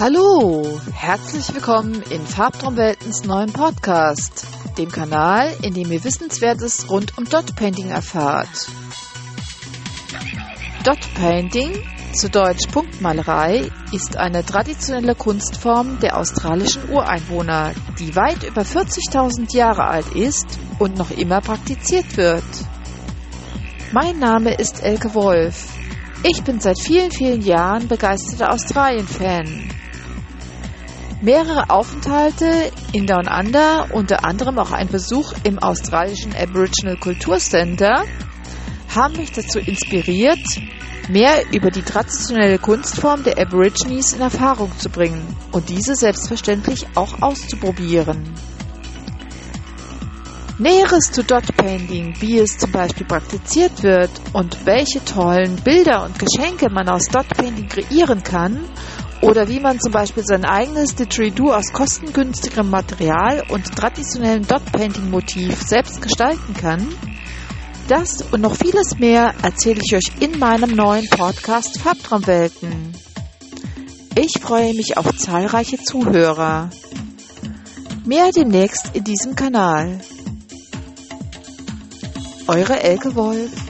Hallo, herzlich willkommen in Farbtraumweltens neuen Podcast, dem Kanal, in dem ihr Wissenswertes rund um Dot Painting erfahrt. Dot Painting, zu Deutsch Punktmalerei, ist eine traditionelle Kunstform der australischen Ureinwohner, die weit über 40.000 Jahre alt ist und noch immer praktiziert wird. Mein Name ist Elke Wolf. Ich bin seit vielen, vielen Jahren begeisterter Australien-Fan. Mehrere Aufenthalte in Down Under, unter anderem auch ein Besuch im australischen Aboriginal Kulturcenter, haben mich dazu inspiriert, mehr über die traditionelle Kunstform der Aborigines in Erfahrung zu bringen und diese selbstverständlich auch auszuprobieren. Näheres zu Dot Painting, wie es zum Beispiel praktiziert wird und welche tollen Bilder und Geschenke man aus Dot Painting kreieren kann oder wie man zum Beispiel sein eigenes Didgeridoo aus kostengünstigem Material und traditionellem Dot-Painting-Motiv selbst gestalten kann, das und noch vieles mehr erzähle ich euch in meinem neuen Podcast Farbtraumwelten. Ich freue mich auf zahlreiche Zuhörer. Mehr demnächst in diesem Kanal. Eure Elke Wolf.